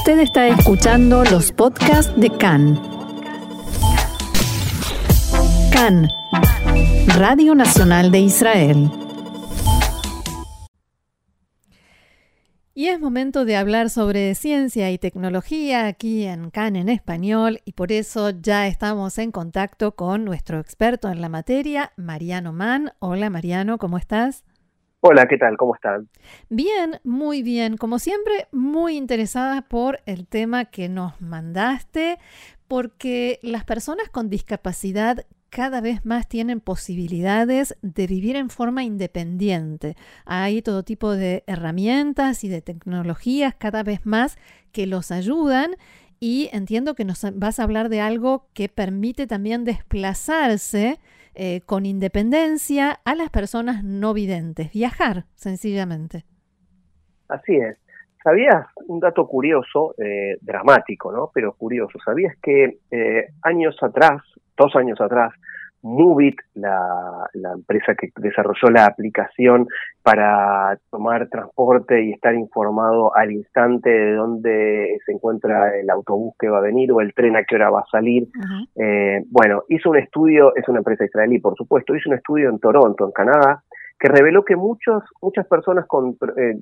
Usted está escuchando los podcasts de CAN. CAN, Radio Nacional de Israel. Y es momento de hablar sobre ciencia y tecnología aquí en CAN en español y por eso ya estamos en contacto con nuestro experto en la materia, Mariano Mann. Hola Mariano, ¿cómo estás? Hola, ¿qué tal? ¿Cómo están? Bien, muy bien. Como siempre, muy interesada por el tema que nos mandaste, porque las personas con discapacidad cada vez más tienen posibilidades de vivir en forma independiente. Hay todo tipo de herramientas y de tecnologías cada vez más que los ayudan y entiendo que nos vas a hablar de algo que permite también desplazarse eh, con independencia a las personas no videntes, viajar sencillamente. Así es. ¿Sabías un dato curioso, eh, dramático, ¿no? Pero curioso. ¿Sabías que eh, años atrás, dos años atrás, Movit, la, empresa que desarrolló la aplicación para tomar transporte y estar informado al instante de dónde se encuentra el autobús que va a venir o el tren a qué hora va a salir. Eh, bueno, hizo un estudio, es una empresa israelí por supuesto, hizo un estudio en Toronto, en Canadá, que reveló que muchos, muchas personas con, eh,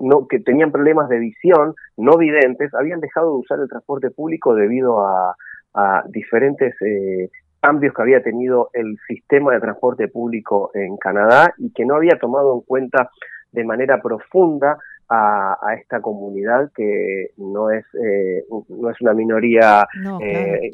no, que tenían problemas de visión, no videntes, habían dejado de usar el transporte público debido a, a diferentes eh, cambios que había tenido el sistema de transporte público en Canadá y que no había tomado en cuenta de manera profunda a, esta comunidad que no es eh, no es una minoría no, eh,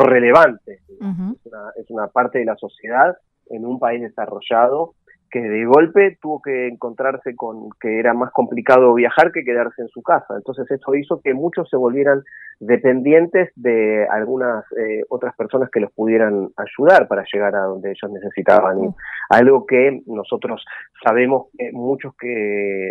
relevante es, una, es una parte de la sociedad en un país desarrollado que de golpe tuvo que encontrarse con que era más complicado viajar que quedarse en su casa. Entonces eso hizo que muchos se volvieran dependientes de algunas eh, otras personas que los pudieran ayudar para llegar a donde ellos necesitaban. Algo que nosotros sabemos muchos que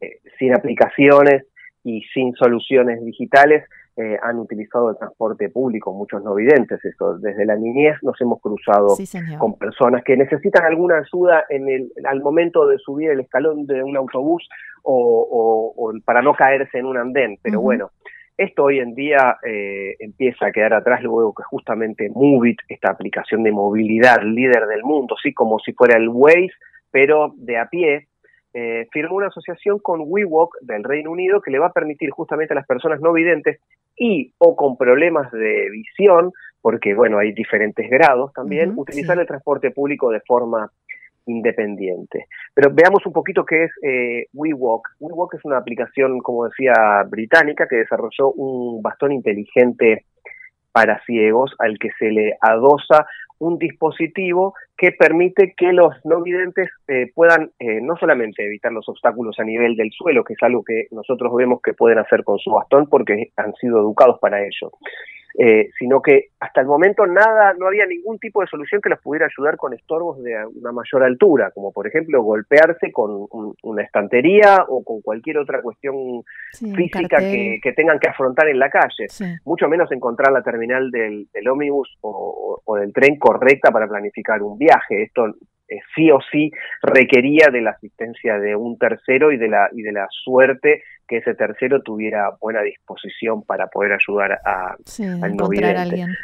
eh, sin aplicaciones y sin soluciones digitales eh, han utilizado el transporte público, muchos no videntes. Eso, desde la niñez nos hemos cruzado con personas que necesitan alguna ayuda en el, al momento de subir el escalón de un autobús o, para no caerse en un andén. Pero bueno, esto hoy en día eh, empieza a quedar atrás luego que justamente Movit, esta aplicación de movilidad líder del mundo, sí, como si fuera el Waze, pero de a pie, eh, firmó una asociación con WeWalk del Reino Unido que le va a permitir justamente a las personas no videntes y o con problemas de visión, porque bueno, hay diferentes grados también, utilizar el transporte público de forma independiente. Pero veamos un poquito qué es eh, WeWalk. WeWalk es una aplicación, como decía, británica que desarrolló un bastón inteligente para ciegos al que se le adosa un dispositivo que permite que los no videntes eh, puedan eh, no solamente evitar los obstáculos a nivel del suelo, que es algo que nosotros vemos que pueden hacer con su bastón porque han sido educados para ello, eh, sino que hasta el momento nada, no había ningún tipo de solución que los pudiera ayudar con estorbos de una mayor altura, como por ejemplo golpearse con una estantería o con cualquier otra cuestión física que, tengan que afrontar en la calle, mucho menos encontrar la terminal del, ómnibus o, del tren correcta para planificar un viaje. Esto eh, sí o sí requería de la asistencia de un tercero y de la y de la suerte que ese tercero tuviera buena disposición para poder ayudar a, encontrar a alguien.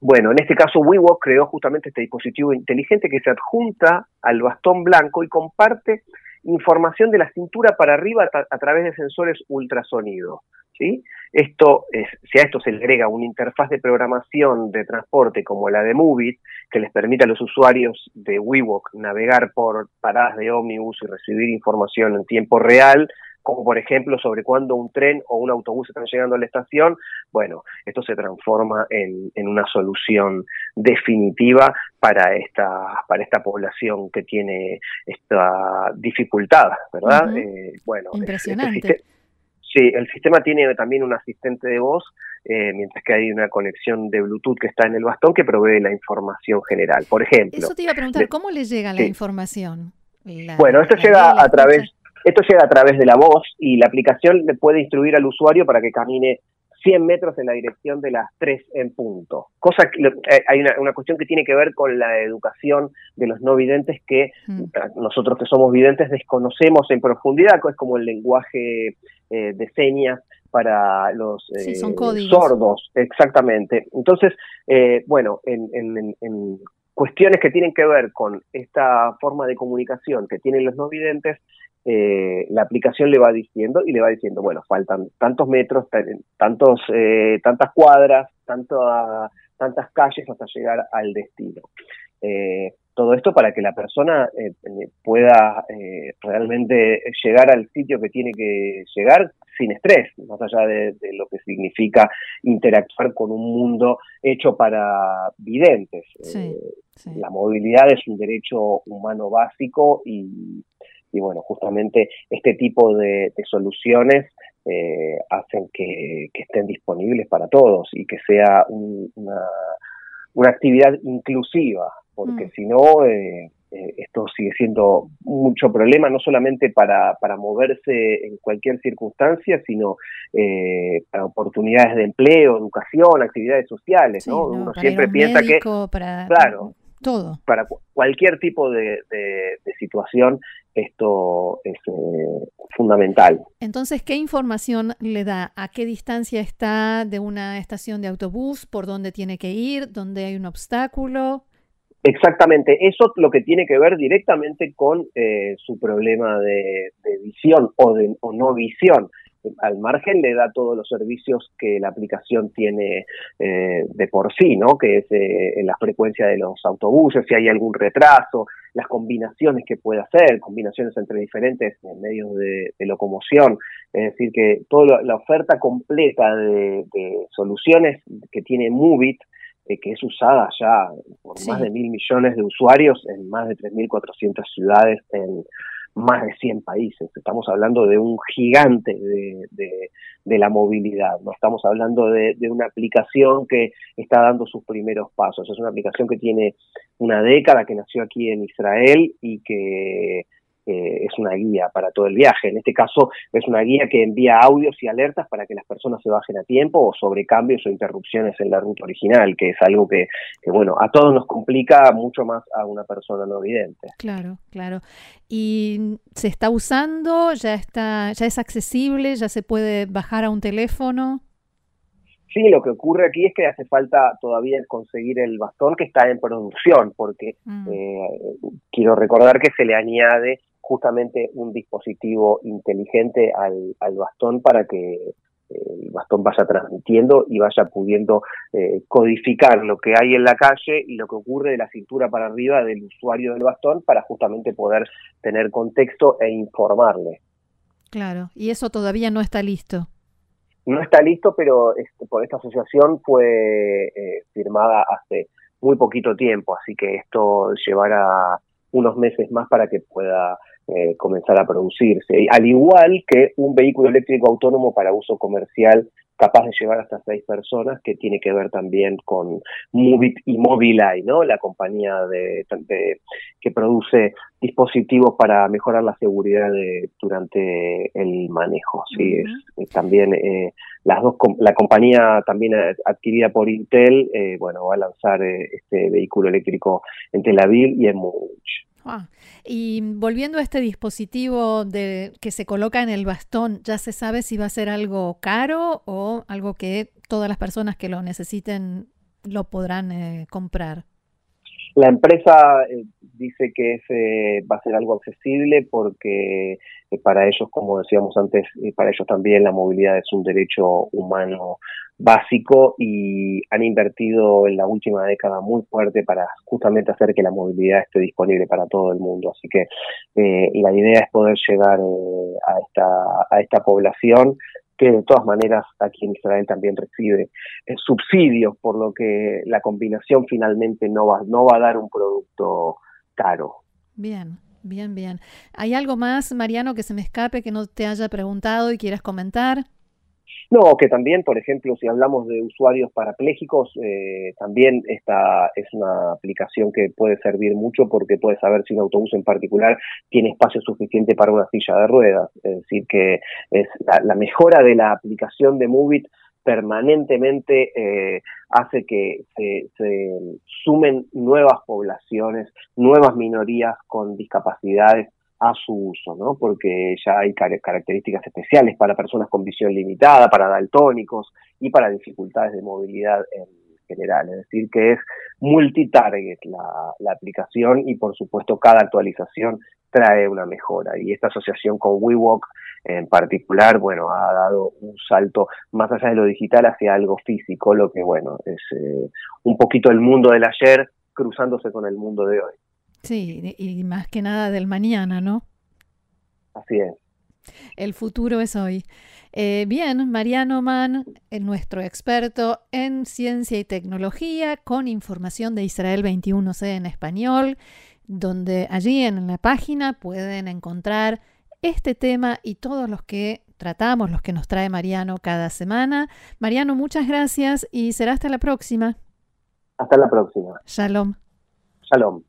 Bueno, en este caso WeWalk creó justamente este dispositivo inteligente que se adjunta al bastón blanco y comparte información de la cintura para arriba a, través de sensores ultrasonido. ¿sí? Esto es, si a esto se le agrega una interfaz de programación de transporte como la de Movit, que les permite a los usuarios de WeWalk navegar por paradas de ómnibus y recibir información en tiempo real, como por ejemplo sobre cuándo un tren o un autobús están llegando a la estación, bueno, esto se transforma en, una solución definitiva para esta, para esta población que tiene esta dificultad, ¿verdad? Eh, bueno, este Impresionante. Sí, el sistema tiene también un asistente de voz, eh, mientras que hay una conexión de Bluetooth que está en el bastón que provee la información general. Por ejemplo. Eso te iba a preguntar, ¿cómo le llega la información? bueno, esto llega a través, esto llega a través de la voz y la aplicación le puede instruir al usuario para que camine 100 metros en la dirección de las 3 en punto. Cosa que, eh, hay una, cuestión que tiene que ver con la educación de los no videntes que mm. nosotros que somos videntes desconocemos en profundidad, es como el lenguaje eh, de señas para los sordos, exactamente. Entonces, bueno, en, en, cuestiones que tienen que ver con esta forma de comunicación que tienen los no videntes, eh, la aplicación le va diciendo y le va diciendo, bueno, faltan tantos metros, tantos, eh, tantas cuadras, tanto, tantas calles hasta llegar al destino. Eh, todo esto para que la persona pueda realmente llegar al sitio que tiene que llegar sin estrés, más allá de, lo que significa interactuar con un mundo hecho para videntes. La movilidad es un derecho humano básico y, bueno, justamente este tipo de, soluciones eh, hacen que, estén disponibles para todos y que sea una, una, actividad inclusiva, porque mm. si no, eh, eh, esto sigue siendo mucho problema, no solamente para, para moverse en cualquier circunstancia, sino eh, para oportunidades de empleo, educación, actividades sociales. ¿no? Uno siempre piensa que... Para, claro, todo. Para cualquier tipo de, situación, esto es eh, fundamental. Entonces, ¿qué información le da? ¿A qué distancia está de una estación de autobús? ¿Por dónde tiene que ir? ¿Dónde hay un obstáculo? Exactamente, eso lo que tiene que ver directamente con eh, su problema de, visión o, de, o no visión. Al margen le da todos los servicios que la aplicación tiene eh, de por sí, ¿no? Que es eh, la frecuencia de los autobuses, si hay algún retraso, las combinaciones que puede hacer, combinaciones entre diferentes medios de, locomoción. Es decir, que toda la oferta completa de, de soluciones que tiene Movit eh, que es usada ya por más de mil millones de usuarios en más de 3.400 ciudades en más de 100 países. Estamos hablando de un gigante de, de, la movilidad, no estamos hablando de, de, una aplicación que está dando sus primeros pasos. Es una aplicación que tiene una década, que nació aquí en Israel y que es una guía para todo el viaje. En este caso es una guía que envía audios y alertas para que las personas se bajen a tiempo o sobre cambios o interrupciones en la ruta original, que es algo que, bueno, a todos nos complica mucho más a una persona no vidente. Claro, claro. ¿Y se está usando? ¿Ya, está, ya es accesible? ¿Ya se puede bajar a un teléfono? Sí, lo que ocurre aquí es que hace falta todavía conseguir el bastón que está en producción, porque mm. eh, quiero recordar que se le añade justamente un dispositivo inteligente al, al bastón para que eh, el bastón vaya transmitiendo y vaya pudiendo eh, codificar lo que hay en la calle y lo que ocurre de la cintura para arriba del usuario del bastón para justamente poder tener contexto e informarle. Claro, y eso todavía no está listo. No está listo, pero este, por esta asociación fue eh, firmada hace muy poquito tiempo, así que esto llevará unos meses más para que pueda eh, comenzar a producirse. Al igual que un vehículo eléctrico autónomo para uso comercial capaz de llevar hasta seis personas, que tiene que ver también con Movit y Mobileye, ¿no? La compañía de, que produce dispositivos para mejorar la seguridad durante el manejo. Sí, es, también eh, las dos, la compañía también adquirida por Intel, eh, bueno, va a lanzar este vehículo eléctrico en Tel Aviv y en Múnich. Ah, y volviendo a este dispositivo de, que se coloca en el bastón, ¿ya se sabe si va a ser algo caro o algo que todas las personas que lo necesiten lo podrán eh, comprar? La empresa eh, dice que ese va a ser algo accesible porque eh, para ellos, como decíamos antes, para ellos también la movilidad es un derecho humano básico y han invertido en la última década muy fuerte para justamente hacer que la movilidad esté disponible para todo el mundo. Así que eh, la idea es poder llegar eh, a, esta, a esta población que de todas maneras aquí en Israel también recibe eh, subsidios, por lo que la combinación finalmente no va, no va a dar un producto caro. Bien, bien, bien. ¿Hay algo más, Mariano, que se me escape, que no te haya preguntado y quieras comentar? No, que también, por ejemplo, si hablamos de usuarios parapléjicos, eh, también esta es una aplicación que puede servir mucho porque puede saber si un autobús en particular tiene espacio suficiente para una silla de ruedas. Es decir, que es la, mejora de la aplicación de Movit permanentemente eh, hace que se, sumen nuevas poblaciones, nuevas minorías con discapacidades a su uso, ¿no? Porque ya hay características especiales para personas con visión limitada, para daltónicos y para dificultades de movilidad en general. Es decir, que es multitarget la, la aplicación y por supuesto cada actualización trae una mejora. Y esta asociación con WeWalk en particular, bueno, ha dado un salto más allá de lo digital hacia algo físico, lo que, bueno, es eh, un poquito el mundo del ayer cruzándose con el mundo de hoy. Sí, y más que nada del mañana, ¿no? Así es. El futuro es hoy. Eh, bien, Mariano Mann, eh, nuestro experto en ciencia y tecnología, con información de Israel 21C en español, donde allí en la página pueden encontrar este tema y todos los que tratamos, los que nos trae Mariano cada semana. Mariano, muchas gracias y será hasta la próxima. Hasta la próxima. Shalom. Shalom.